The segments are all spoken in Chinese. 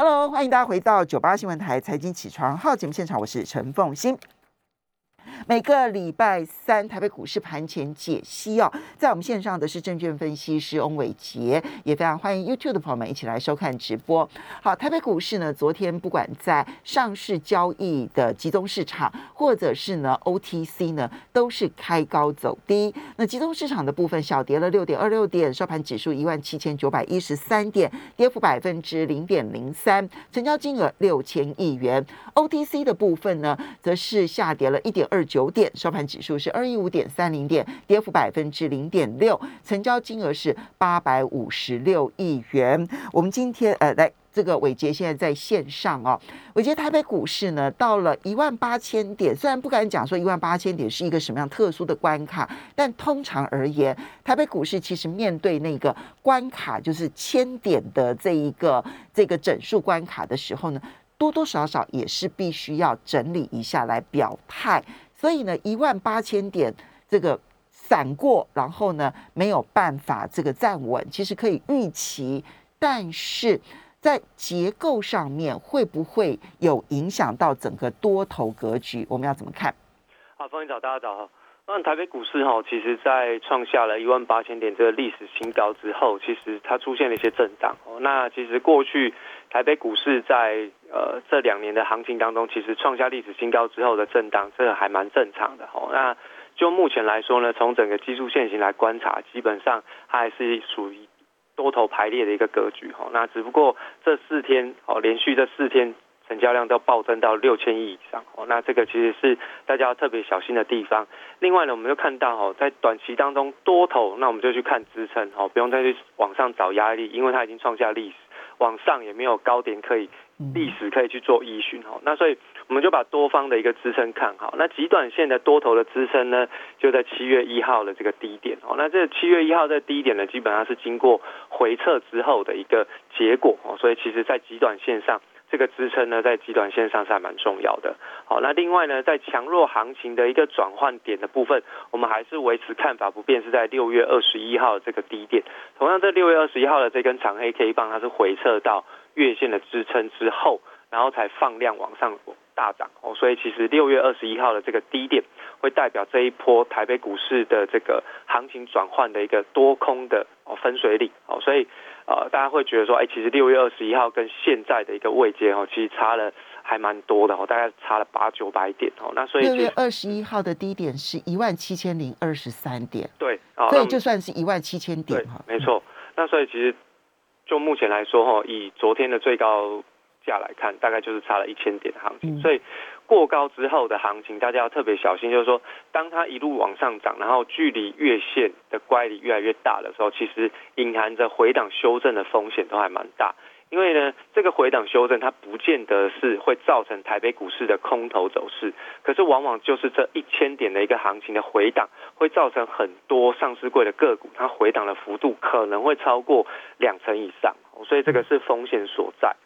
Hello，欢迎大家回到九八新闻台财经起床号节目现场，我是陈凤欣。每个礼拜三，台北股市盘前解析哦，在我们线上的是证券分析师翁伟杰，也非常欢迎 YouTube 的朋友们一起来收看直播。好，台北股市呢，昨天不管在上市交易的集中市场，或者是呢 OTC 呢，都是开高走低。那集中市场的部分小跌了六点二六点，收盘指数一万七千九百一十三点，跌幅百分之零点零三，成交金额六千亿元。OTC 的部分呢，则是下跌了一点二九九点，收盘指数是二一五点三零点，跌幅百分之零点六，成交金额是八百五十六亿元。我们今天呃，来这个伟杰现在在线上哦，伟杰台北股市呢到了一万八千点，虽然不敢讲说一万八千点是一个什么样特殊的关卡，但通常而言，台北股市其实面对那个关卡，就是千点的这一个这个整数关卡的时候呢。多多少少也是必须要整理一下来表态，所以呢，一万八千点这个闪过，然后呢没有办法这个站稳，其实可以预期，但是在结构上面会不会有影响到整个多头格局？我们要怎么看？好，欢迎早，大家早。那台北股市哈，其实在创下了一万八千点这个历史新高之后，其实它出现了一些震荡。哦，那其实过去台北股市在呃这两年的行情当中，其实创下历史新高之后的震荡，这个还蛮正常的。哦，那就目前来说呢，从整个技术线型来观察，基本上它还是属于多头排列的一个格局。哈，那只不过这四天哦，连续这四天。成交量都暴增到六千亿以上哦，那这个其实是大家要特别小心的地方。另外呢，我们就看到哦，在短期当中多头，那我们就去看支撑哦，不用再去往上找压力，因为它已经创下历史，往上也没有高点可以历史可以去做依循哦。那所以我们就把多方的一个支撑看好。那极短线的多头的支撑呢，就在七月一号的这个低点哦。那这七月一号的低点呢，基本上是经过回撤之后的一个结果哦。所以其实在极短线上。这个支撑呢，在极短线上是还蛮重要的。好，那另外呢，在强弱行情的一个转换点的部分，我们还是维持看法不变，是在六月二十一号这个低点。同样，在六月二十一号的这根长黑 K 棒，它是回撤到月线的支撑之后，然后才放量往上大涨。哦，所以其实六月二十一号的这个低点，会代表这一波台北股市的这个行情转换的一个多空的哦分水岭。哦，所以。呃，大家会觉得说，哎，其实六月二十一号跟现在的一个位阶哦，其实差了还蛮多的哦，大概差了八九百点哦。那所以六月二十一号的低点是一万七千零二十三点，对，所以就算是一万七千点哈，没错。那所以其实就目前来说哈，以昨天的最高价来看，大概就是差了一千点的行情，所以。过高之后的行情，大家要特别小心。就是说，当它一路往上涨，然后距离月线的乖离越来越大的时候，其实隐含着回档修正的风险都还蛮大。因为呢，这个回档修正它不见得是会造成台北股市的空头走势，可是往往就是这一千点的一个行情的回档，会造成很多上市柜的个股它回档的幅度可能会超过两成以上，所以这个是风险所在。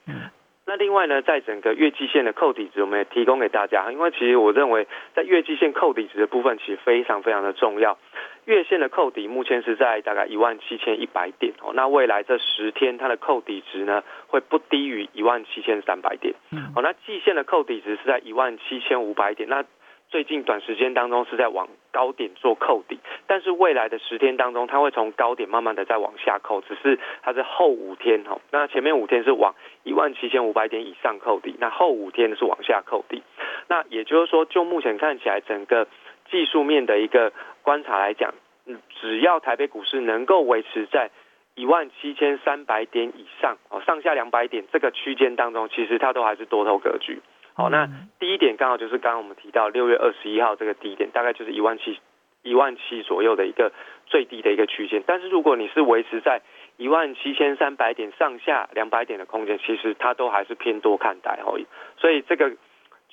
那另外呢，在整个月季线的扣底值，我们也提供给大家。因为其实我认为，在月季线扣底值的部分，其实非常非常的重要。月线的扣底目前是在大概一万七千一百点哦。那未来这十天它的扣底值呢，会不低于一万七千三百点。哦，那季线的扣底值是在一万七千五百点。那最近短时间当中是在往高点做扣底，但是未来的十天当中，它会从高点慢慢的再往下扣，只是它是后五天哈，那前面五天是往一万七千五百点以上扣底，那后五天是往下扣底，那也就是说，就目前看起来，整个技术面的一个观察来讲，只要台北股市能够维持在一万七千三百点以上哦，上下两百点这个区间当中，其实它都还是多头格局。好，那第一点刚好就是刚刚我们提到六月二十一号这个低点，大概就是一万七一万七左右的一个最低的一个区间。但是如果你是维持在一万七千三百点上下两百点的空间，其实它都还是偏多看待哦。所以这个。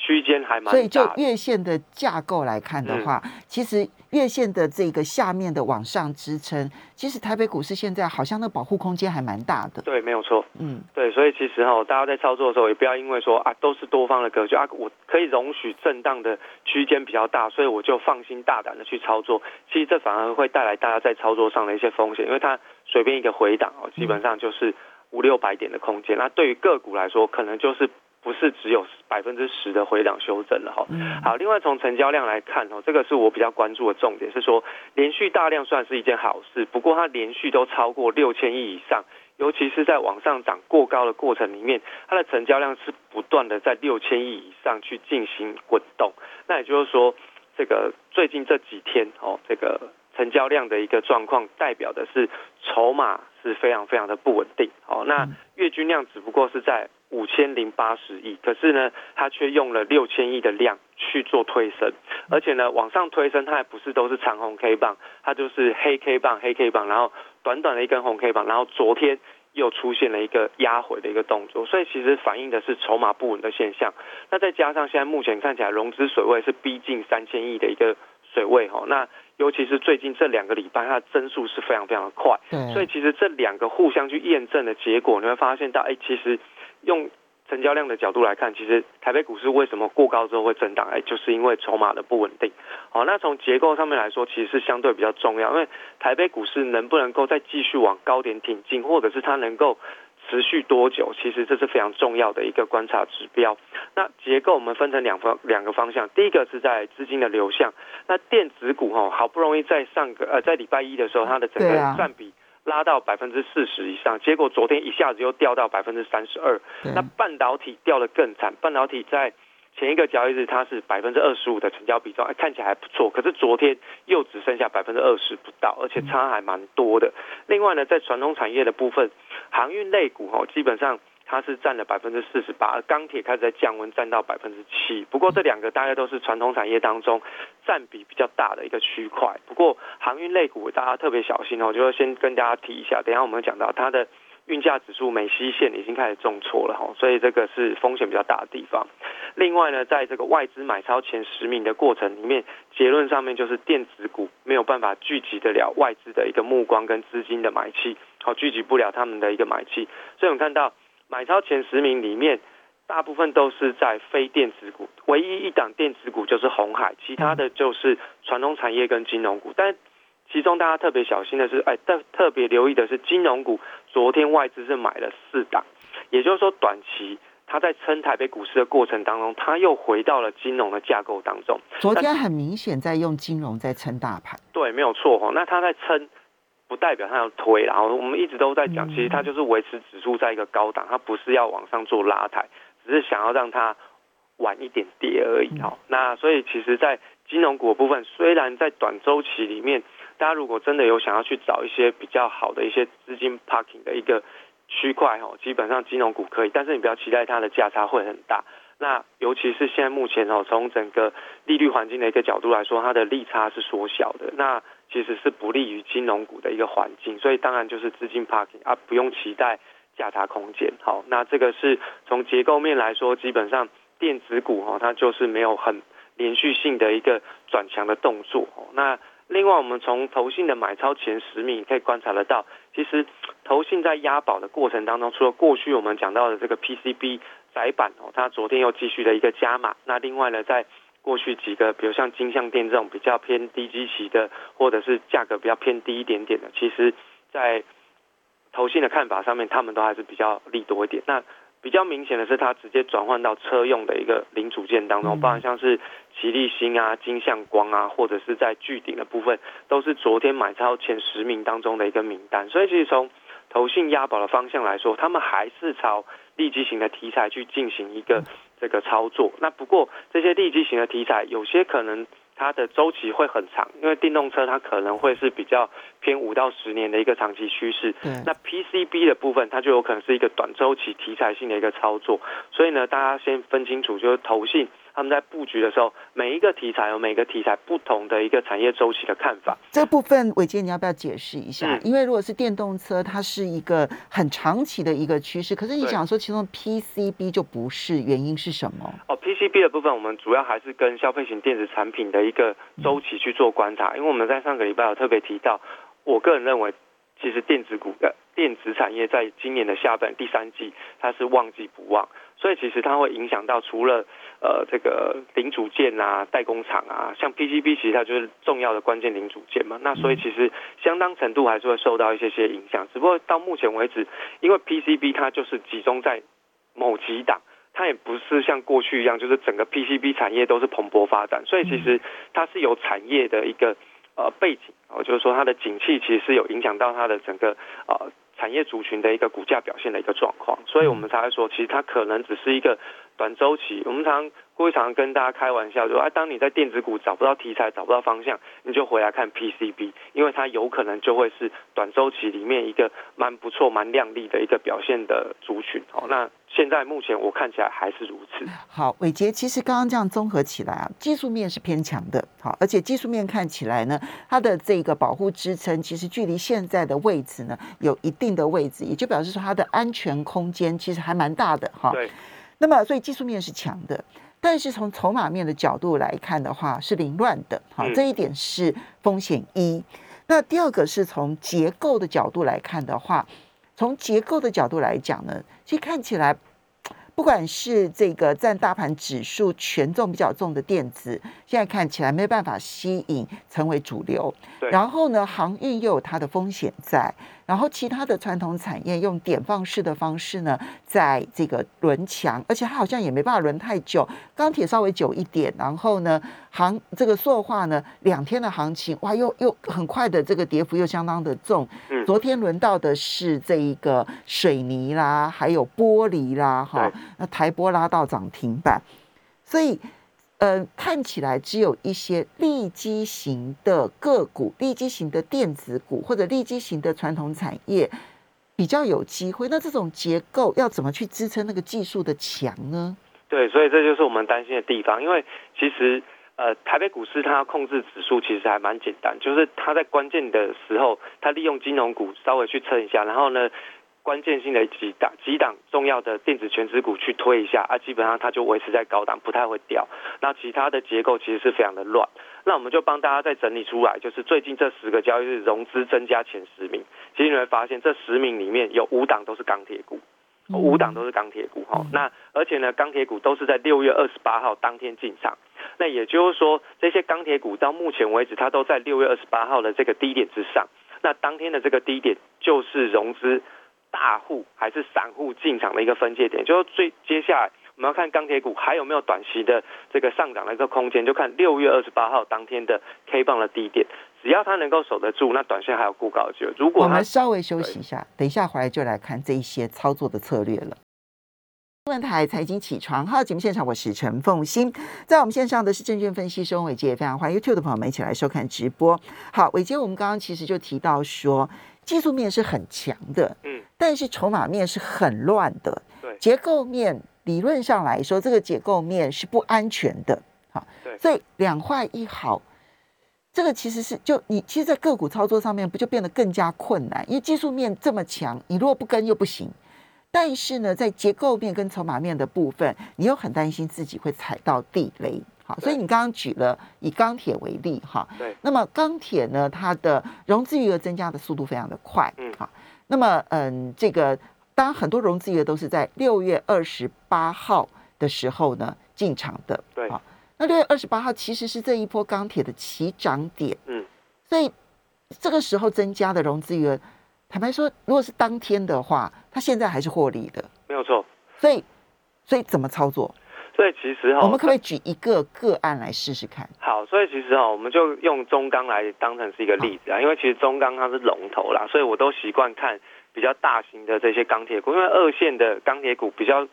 区间还蛮，所以就月线的架构来看的话，其实月线的这个下面的往上支撑，其实台北股市现在好像那保护空间还蛮大的。对，没有错。嗯，对，所以其实哈，大家在操作的时候也不要因为说啊都是多方的格局啊，我可以容许震荡的区间比较大，所以我就放心大胆的去操作。其实这反而会带来大家在操作上的一些风险，因为它随便一个回档哦，基本上就是。五六百点的空间。那对于个股来说，可能就是不是只有百分之十的回档修正了哈。好，另外从成交量来看哦，这个是我比较关注的重点，是说连续大量算是一件好事，不过它连续都超过六千亿以上。尤其是在往上涨过高的过程里面，它的成交量是不断的在六千亿以上去进行滚动。那也就是说，这个最近这几天哦，这个成交量的一个状况，代表的是筹码是非常非常的不稳定。哦，那月均量只不过是在五千零八十亿，可是呢，它却用了六千亿的量去做推升，而且呢，往上推升，它还不是都是长红 K 棒，它就是黑 K 棒、黑 K 棒，然后。短短的一根红 K 棒，然后昨天又出现了一个压回的一个动作，所以其实反映的是筹码不稳的现象。那再加上现在目前看起来融资水位是逼近三千亿的一个水位哈，那尤其是最近这两个礼拜，它的增速是非常非常的快，所以其实这两个互相去验证的结果，你会发现到，哎，其实用。成交量的角度来看，其实台北股市为什么过高之后会震荡？哎，就是因为筹码的不稳定。好，那从结构上面来说，其实是相对比较重要。因为台北股市能不能够再继续往高点挺进，或者是它能够持续多久，其实这是非常重要的一个观察指标。那结构我们分成两方两个方向，第一个是在资金的流向。那电子股哈，好不容易在上个呃在礼拜一的时候，它的整个占比。拉到百分之四十以上，结果昨天一下子又掉到百分之三十二。那半导体掉的更惨，半导体在前一个交易日它是百分之二十五的成交比重，看起来还不错。可是昨天又只剩下百分之二十不到，而且差还蛮多的。另外呢，在传统产业的部分，航运类股哈，基本上。它是占了百分之四十八，而钢铁开始在降温，占到百分之七。不过这两个大概都是传统产业当中占比比较大的一个区块。不过航运类股大家特别小心哦，就要先跟大家提一下。等下我们讲到它的运价指数美西线已经开始重挫了哈，所以这个是风险比较大的地方。另外呢，在这个外资买超前十名的过程里面，结论上面就是电子股没有办法聚集得了外资的一个目光跟资金的买气，好聚集不了他们的一个买气。所以我们看到。买超前十名里面，大部分都是在非电子股，唯一一档电子股就是红海，其他的就是传统产业跟金融股。但其中大家特别小心的是，哎，特特别留意的是金融股，昨天外资是买了四档，也就是说短期它在撑台北股市的过程当中，它又回到了金融的架构当中。昨天很明显在用金融在撑大盘，对，没有错哈。那它在撑。不代表它要推，然后我们一直都在讲，其实它就是维持指数在一个高档，它不是要往上做拉抬，只是想要让它晚一点跌而已。好，那所以其实，在金融股部分，虽然在短周期里面，大家如果真的有想要去找一些比较好的一些资金 parking 的一个区块，哈，基本上金融股可以，但是你不要期待它的价差会很大。那尤其是现在目前哦，从整个利率环境的一个角度来说，它的利差是缩小的。那其实是不利于金融股的一个环境，所以当然就是资金 parking 啊，不用期待价差空间。好，那这个是从结构面来说，基本上电子股哈，它就是没有很连续性的一个转强的动作。那另外，我们从投信的买超前十名可以观察得到，其实投信在押宝的过程当中，除了过去我们讲到的这个 PCB 窄板哦，它昨天又继续的一个加码。那另外呢，在过去几个，比如像金相店这种比较偏低基期的，或者是价格比较偏低一点点的，其实，在投信的看法上面，他们都还是比较利多一点。那比较明显的是，它直接转换到车用的一个零组件当中，包含像是吉利星啊、金相光啊，或者是在巨鼎的部分，都是昨天买超前十名当中的一个名单。所以，其实从投信押宝的方向来说，他们还是朝利基型的题材去进行一个。这个操作，那不过这些利基型的题材，有些可能它的周期会很长，因为电动车它可能会是比较偏五到十年的一个长期趋势。那 PCB 的部分，它就有可能是一个短周期题材性的一个操作。所以呢，大家先分清楚，就是投信。他们在布局的时候，每一个题材有每个题材不同的一个产业周期的看法。这部分伟杰，你要不要解释一下？因为如果是电动车，它是一个很长期的一个趋势，可是你想说其中 PCB 就不是，原因是什么？哦，PCB 的部分，我们主要还是跟消费型电子产品的一个周期去做观察。因为我们在上个礼拜有特别提到，我个人认为，其实电子股的电子产业在今年的下半第三季，它是旺季不旺。所以其实它会影响到除了呃这个零组件啊、代工厂啊，像 PCB 其实它就是重要的关键零组件嘛。那所以其实相当程度还是会受到一些些影响。只不过到目前为止，因为 PCB 它就是集中在某几档，它也不是像过去一样，就是整个 PCB 产业都是蓬勃发展。所以其实它是有产业的一个呃背景，哦，就是说它的景气其实是有影响到它的整个呃。产业族群的一个股价表现的一个状况，所以我们才会说，其实它可能只是一个短周期。我们常会常跟大家开玩笑，说，哎，当你在电子股找不到题材、找不到方向，你就回来看 PCB，因为它有可能就会是短周期里面一个蛮不错、蛮亮丽的一个表现的族群。哦，那。现在目前我看起来还是如此。好，伟杰，其实刚刚这样综合起来啊，技术面是偏强的。好，而且技术面看起来呢，它的这个保护支撑其实距离现在的位置呢有一定的位置，也就表示说它的安全空间其实还蛮大的哈。对。那么，所以技术面是强的，但是从筹码面的角度来看的话，是凌乱的。好，这一点是风险一。那第二个是从结构的角度来看的话。从结构的角度来讲呢，其实看起来，不管是这个占大盘指数权重比较重的电子，现在看起来没有办法吸引成为主流。然后呢，航运又有它的风险在。然后其他的传统产业用点放式的方式呢，在这个轮强，而且它好像也没办法轮太久。钢铁稍微久一点，然后呢，行这个塑化呢，两天的行情，哇，又又很快的这个跌幅又相当的重。昨天轮到的是这一个水泥啦，还有玻璃啦，哈，那台玻拉到涨停板，所以。呃，看起来只有一些利基型的个股、利基型的电子股或者利基型的传统产业比较有机会。那这种结构要怎么去支撑那个技术的强呢？对，所以这就是我们担心的地方。因为其实呃，台北股市它控制指数其实还蛮简单，就是它在关键的时候，它利用金融股稍微去撑一下，然后呢。关键性的几档几档重要的电子全值股去推一下啊，基本上它就维持在高档，不太会掉。那其他的结构其实是非常的乱。那我们就帮大家再整理出来，就是最近这十个交易日融资增加前十名，其实你会发现这十名里面有五档都是钢铁股，五档都是钢铁股哈。那而且呢，钢铁股都是在六月二十八号当天进场。那也就是说，这些钢铁股到目前为止，它都在六月二十八号的这个低点之上。那当天的这个低点就是融资。大户还是散户进场的一个分界点，就是最接下来我们要看钢铁股还有没有短期的这个上涨的一个空间，就看六月二十八号当天的 K 棒的低点，只要它能够守得住，那短线还有固高就。如果我们稍微休息一下，等一下回来就来看这一些操作的策略了。新闻台财经起床号节目现场，我是陈凤欣，在我们线上的是证券分析师翁伟杰，非常欢迎 YouTube 的朋友们一起来收看直播。好，伟杰，我们刚刚其实就提到说。技术面是很强的，嗯，但是筹码面是很乱的，对，结构面理论上来说，这个结构面是不安全的，好，对，所以两坏一好，这个其实是就你其实，在个股操作上面不就变得更加困难？因为技术面这么强，你如果不跟又不行，但是呢，在结构面跟筹码面的部分，你又很担心自己会踩到地雷。好，所以你刚刚举了以钢铁为例，哈，对，那么钢铁呢，它的融资余额增加的速度非常的快，嗯，好，那么嗯，这个当然很多融资余额都是在六月二十八号的时候呢进场的，对，好，那六月二十八号其实是这一波钢铁的起涨点，嗯，所以这个时候增加的融资余额，坦白说，如果是当天的话，它现在还是获利的，没有错，所以所以怎么操作？所以其实哈，我们可不可以举一个个案来试试看？好，所以其实哈，我们就用中钢来当成是一个例子啊，因为其实中钢它是龙头啦，所以我都习惯看比较大型的这些钢铁股，因为二线的钢铁股比较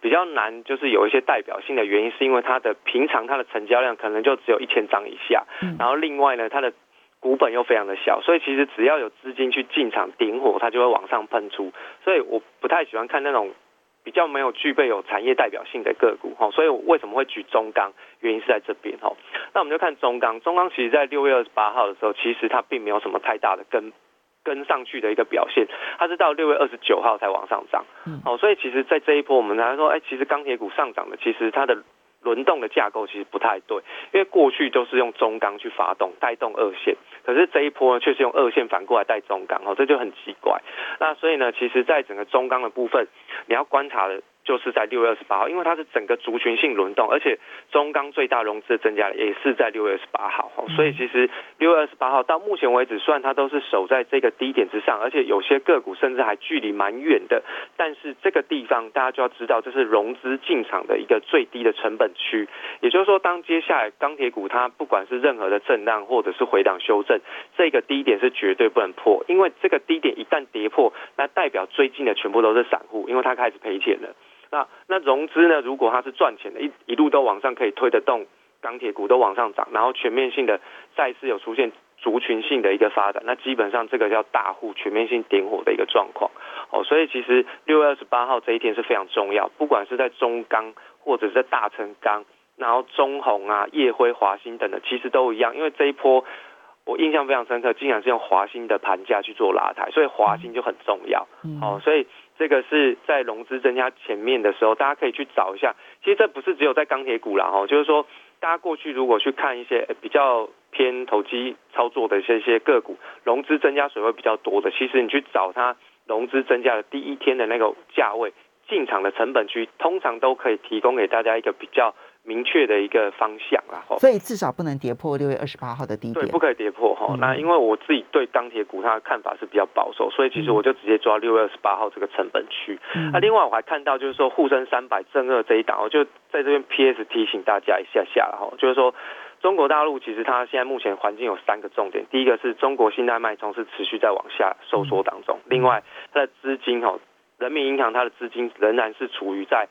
比较难，就是有一些代表性的原因，是因为它的平常它的成交量可能就只有一千张以下，然后另外呢，它的股本又非常的小，所以其实只要有资金去进场顶火，它就会往上喷出，所以我不太喜欢看那种。比较没有具备有产业代表性的个股哈，所以我为什么会举中钢？原因是在这边哈。那我们就看中钢，中钢其实在六月二十八号的时候，其实它并没有什么太大的跟跟上去的一个表现，它是到六月二十九号才往上涨。哦，所以其实，在这一波我们来说，哎，其实钢铁股上涨的，其实它的。轮动的架构其实不太对，因为过去都是用中钢去发动带动二线，可是这一波呢却是用二线反过来带中钢，哦，这就很奇怪。那所以呢，其实在整个中钢的部分，你要观察的就是在六月二十八号，因为它是整个族群性轮动，而且中钢最大融资的增加也是在六月二十八号，所以其实六月二十八号到目前为止，虽然它都是守在这个低点之上，而且有些个股甚至还距离蛮远的，但是这个地方大家就要知道，这是融资进场的一个最低的成本区，也就是说，当接下来钢铁股它不管是任何的震荡或者是回档修正，这个低点是绝对不能破，因为这个低点一旦跌破，那代表最近的全部都是散户，因为它开始赔钱了。那那融资呢？如果它是赚钱的，一一路都往上可以推得动，钢铁股都往上涨，然后全面性的再次有出现族群性的一个发展，那基本上这个叫大户全面性点火的一个状况。哦，所以其实六月二十八号这一天是非常重要，不管是在中钢或者是在大成钢，然后中红啊、叶辉、华兴等的，其实都一样，因为这一波我印象非常深刻，竟然是用华兴的盘价去做拉抬，所以华兴就很重要。哦，所以。这个是在融资增加前面的时候，大家可以去找一下。其实这不是只有在钢铁股啦，哈，就是说大家过去如果去看一些比较偏投机操作的这些个股，融资增加水位比较多的，其实你去找它融资增加的第一天的那个价位进场的成本区，通常都可以提供给大家一个比较。明确的一个方向啦，所以至少不能跌破六月二十八号的低点，对，不可以跌破哈。那因为我自己对钢铁股它的看法是比较保守，所以其实我就直接抓六月二十八号这个成本区。那另外我还看到就是说沪深三百正二这一档，我就在这边 PS 提醒大家一下下了哈，就是说中国大陆其实它现在目前环境有三个重点，第一个是中国信贷脉冲是持续在往下收缩当中，另外它的资金哈，人民银行它的资金仍然是处于在。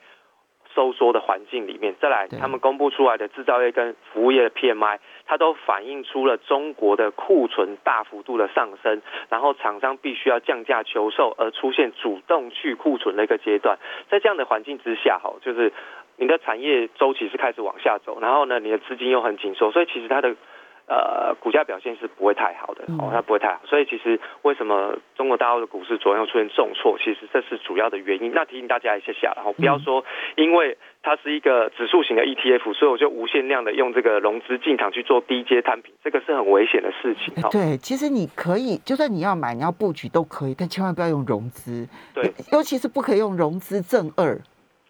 收缩的环境里面，再来他们公布出来的制造业跟服务业的 PMI，它都反映出了中国的库存大幅度的上升，然后厂商必须要降价求售，而出现主动去库存的一个阶段。在这样的环境之下，哈，就是你的产业周期是开始往下走，然后呢，你的资金又很紧缩，所以其实它的。呃，股价表现是不会太好的，哦，它不会太好，所以其实为什么中国大陆的股市昨天又出现重挫，其实这是主要的原因。那提醒大家一下下，然后不要说因为它是一个指数型的 ETF，所以我就无限量的用这个融资进场去做低阶摊平，这个是很危险的事情。对，其实你可以，就算你要买，你要布局都可以，但千万不要用融资。对，尤其是不可以用融资正二。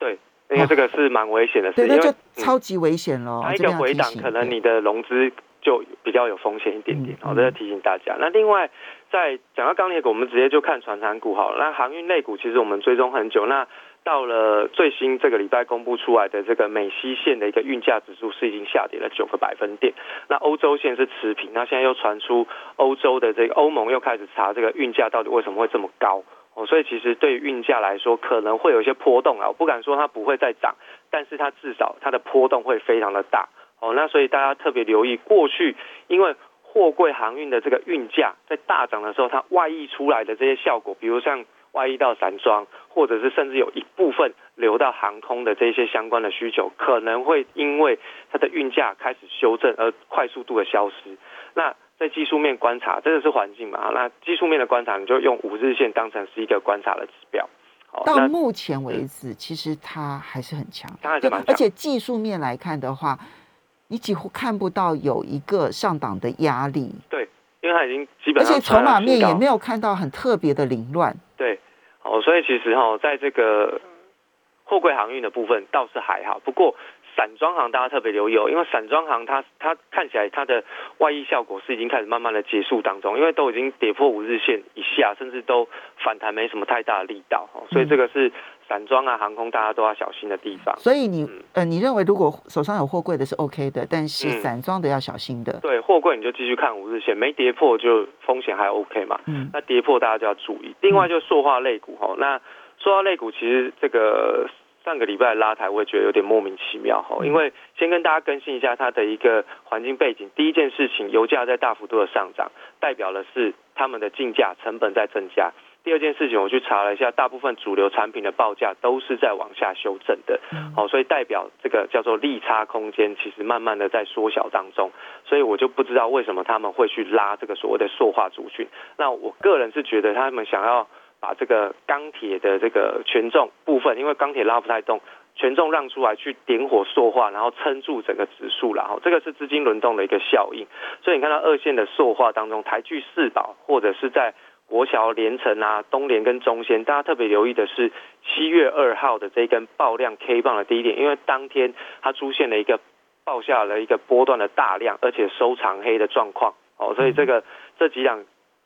对，因为这个是蛮危险的事情，那就超级危险了。它一个回档，可能你的融资。就比较有风险一点点，好，这要提醒大家。那另外，在讲到钢铁股，我们直接就看船产股好了。那航运类股其实我们追踪很久，那到了最新这个礼拜公布出来的这个美西线的一个运价指数是已经下跌了九个百分点，那欧洲线是持平。那现在又传出欧洲的这个欧盟又开始查这个运价到底为什么会这么高哦，所以其实对于运价来说可能会有一些波动啊，我不敢说它不会再涨，但是它至少它的波动会非常的大。哦，那所以大家特别留意，过去因为货柜航运的这个运价在大涨的时候，它外溢出来的这些效果，比如像外溢到散装，或者是甚至有一部分流到航空的这些相关的需求，可能会因为它的运价开始修正而快速度的消失。那在技术面观察，这个是环境嘛？那技术面的观察，你就用五日线当成是一个观察的指标。到目前为止，其实它还是很强，它还是蛮强，而且技术面来看的话。你几乎看不到有一个上档的压力，对，因为它已经基本上，而且筹码面也没有看到很特别的凌乱，对，哦，所以其实哈，在这个货柜航运的部分倒是还好，不过。散装行大家特别留意哦，因为散装行它它看起来它的外溢效果是已经开始慢慢的结束当中，因为都已经跌破五日线以下，甚至都反弹没什么太大的力道哦，所以这个是散装啊航空大家都要小心的地方。所以你呃你认为如果手上有货柜的是 OK 的，但是散装的要小心的。对，货柜你就继续看五日线，没跌破就风险还 OK 嘛。嗯。那跌破大家就要注意。另外就塑化类股哈，那塑化类股其实这个。上个礼拜拉抬，我也觉得有点莫名其妙哈。因为先跟大家更新一下它的一个环境背景。第一件事情，油价在大幅度的上涨，代表的是他们的进价成本在增加。第二件事情，我去查了一下，大部分主流产品的报价都是在往下修正的。好，所以代表这个叫做利差空间，其实慢慢的在缩小当中。所以我就不知道为什么他们会去拉这个所谓的塑化族群。那我个人是觉得他们想要。把这个钢铁的这个权重部分，因为钢铁拉不太动，权重让出来去点火塑化，然后撑住整个指数，然后这个是资金轮动的一个效应。所以你看到二线的塑化当中，台聚四宝或者是在国桥、连城啊、东联跟中仙，大家特别留意的是七月二号的这根爆量 K 棒的低点，因为当天它出现了一个爆下了一个波段的大量，而且收长黑的状况哦，所以这个这几两。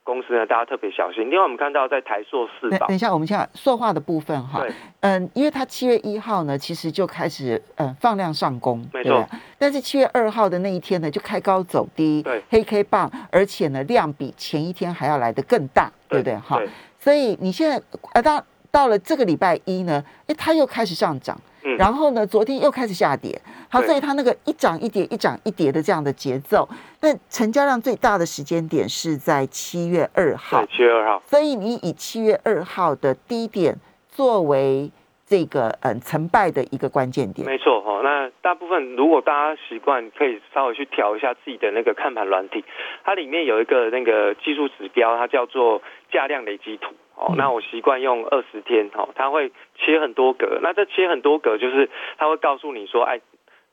公司呢，大家特别小心。另外，我们看到在台塑四宝，等一下，我们先塑化的部分哈。对。嗯，因为它七月一号呢，其实就开始嗯放量上攻，没错。但是七月二号的那一天呢，就开高走低，对，黑 K 棒，而且呢量比前一天还要来的更大，对不对？哈。所以你现在呃到到了这个礼拜一呢，哎，它又开始上涨。然后呢，昨天又开始下跌，好，所以它那个一涨一跌，一涨一跌的这样的节奏，那成交量最大的时间点是在七月二号，七月二号，所以你以七月二号的低点作为这个嗯成败的一个关键点，没错哈。那大部分如果大家习惯，可以稍微去调一下自己的那个看盘软体，它里面有一个那个技术指标，它叫做价量累积图。哦，那我习惯用二十天，哦，它会切很多格，那这切很多格就是它会告诉你说，哎，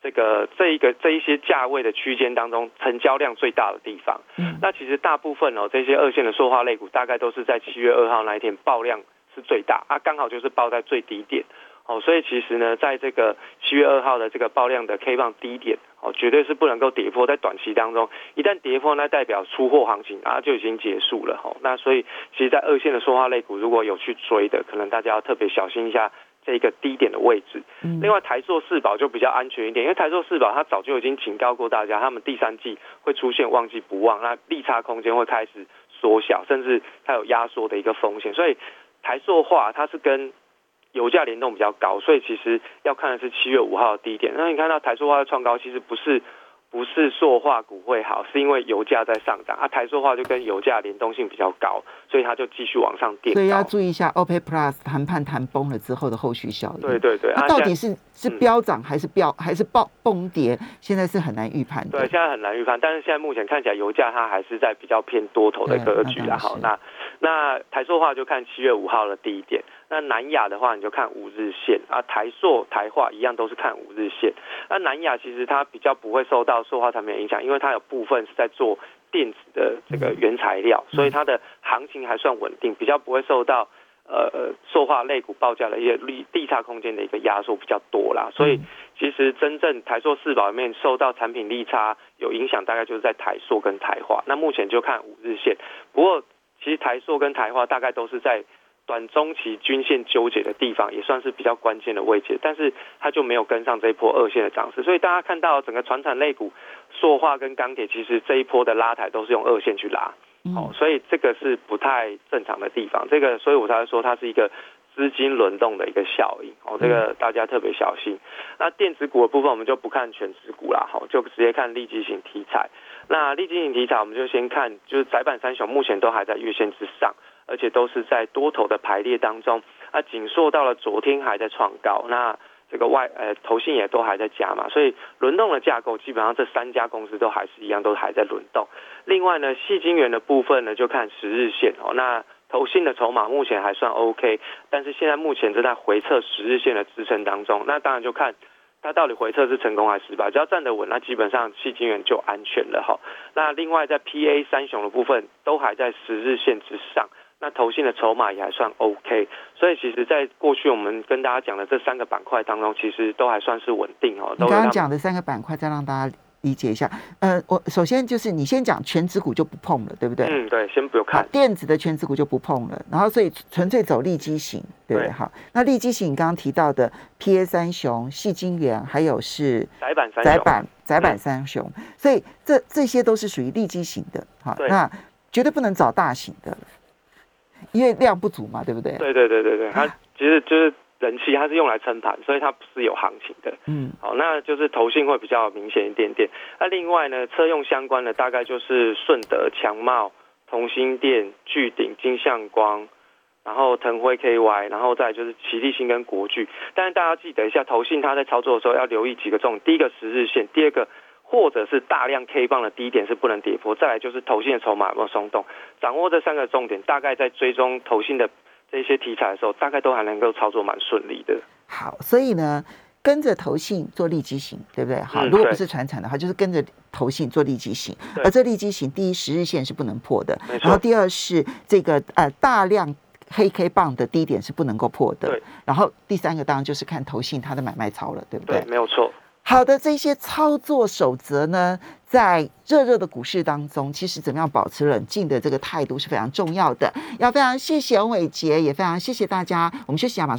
这个这一个这一些价位的区间当中，成交量最大的地方，嗯，那其实大部分哦，这些二线的塑化类股大概都是在七月二号那一天爆量是最大，啊，刚好就是爆在最低点。哦，所以其实呢，在这个七月二号的这个爆量的 K 棒低点，哦，绝对是不能够跌破。在短期当中，一旦跌破，那代表出货行情啊就已经结束了。哈，那所以其实，在二线的说话类股，如果有去追的，可能大家要特别小心一下这个低点的位置。另外，台塑四宝就比较安全一点，因为台塑四宝它早就已经警告过大家，他们第三季会出现旺季不旺，那利差空间会开始缩小，甚至它有压缩的一个风险。所以台塑化它是跟油价联动比较高，所以其实要看的是七月五号的低点。那你看到台塑化的创高，其实不是不是塑化股会好，是因为油价在上涨啊。台塑化就跟油价联动性比较高，所以它就继续往上垫。所以要注意一下 OPEC Plus 谈判谈崩了之后的后续效应。对对对，它到底是是飙涨还是飙还是暴崩跌？现在是很难预判的。对，现在很难预判。但是现在目前看起来，油价它还是在比较偏多头的格局啦。好，那那台塑化就看七月五号的低点。那南亚的话，你就看五日线啊，台塑、台化一样都是看五日线。那南亚其实它比较不会受到塑化产品的影响，因为它有部分是在做电子的这个原材料，所以它的行情还算稳定，比较不会受到呃塑化类股报价的一些利利差空间的一个压缩比较多啦。所以其实真正台塑四宝里面受到产品利差有影响，大概就是在台塑跟台化。那目前就看五日线，不过其实台塑跟台化大概都是在。短中期均线纠结的地方也算是比较关键的位置，但是它就没有跟上这一波二线的涨势，所以大家看到整个船产类股、塑化跟钢铁，其实这一波的拉抬都是用二线去拉，哦，所以这个是不太正常的地方，这个所以我才会说它是一个资金轮动的一个效应，哦，这个大家特别小心。那电子股的部分我们就不看全指股啦，好，就直接看立即型题材。那立即型题材我们就先看，就是窄板三雄目前都还在月线之上。而且都是在多头的排列当中，那紧缩到了昨天还在创高，那这个外呃头信也都还在加嘛，所以轮动的架构基本上这三家公司都还是一样，都还在轮动。另外呢，细晶圆的部分呢，就看十日线哦。那投信的筹码目前还算 OK，但是现在目前正在回测十日线的支撑当中，那当然就看它到底回测是成功还是失败。只要站得稳，那基本上细晶圆就安全了哈。那另外在 PA 三雄的部分都还在十日线之上。那投信的筹码也还算 OK，所以其实，在过去我们跟大家讲的这三个板块当中，其实都还算是稳定哦。刚刚讲的三个板块，再让大家理解一下。呃，我首先就是你先讲全指股就不碰了，对不对？嗯，对，先不用看电子的全指股就不碰了，然后所以纯粹走利基型，对不对？好，那利基型你刚刚提到的 PA 三雄、细晶圆，还有是窄板三窄板窄板三雄，所以这这些都是属于利基型的。好，那绝对不能找大型的。因为量不足嘛，对不对？对对对对对，它其实就是人气，它是用来撑盘，所以它不是有行情的。嗯，好，那就是投信会比较明显一点点。那另外呢，车用相关的大概就是顺德、强茂、同心电、巨鼎、金相光，然后腾辉 KY，然后再就是奇力新跟国巨。但是大家记得一下，投信它在操作的时候要留意几个重点：第一个十日线，第二个。或者是大量 K 棒的低点是不能跌破，再来就是投信的筹码有没有松动，掌握这三个重点，大概在追踪投信的这些题材的时候，大概都还能够操作蛮顺利的。好，所以呢，跟着投信做利基型，对不对？好，嗯如果不是传产的话，就是跟着投信做利基型，而这利基型，第一十日线是不能破的，然后第二是这个呃大量。黑 K 棒的低点是不能够破的对，然后第三个当然就是看投信它的买卖操了，对不对？对，没有错。好的，这些操作守则呢，在热热的股市当中，其实怎么样保持冷静的这个态度是非常重要的。要非常谢谢欧伟杰，也非常谢谢大家。我们休息一下，马上。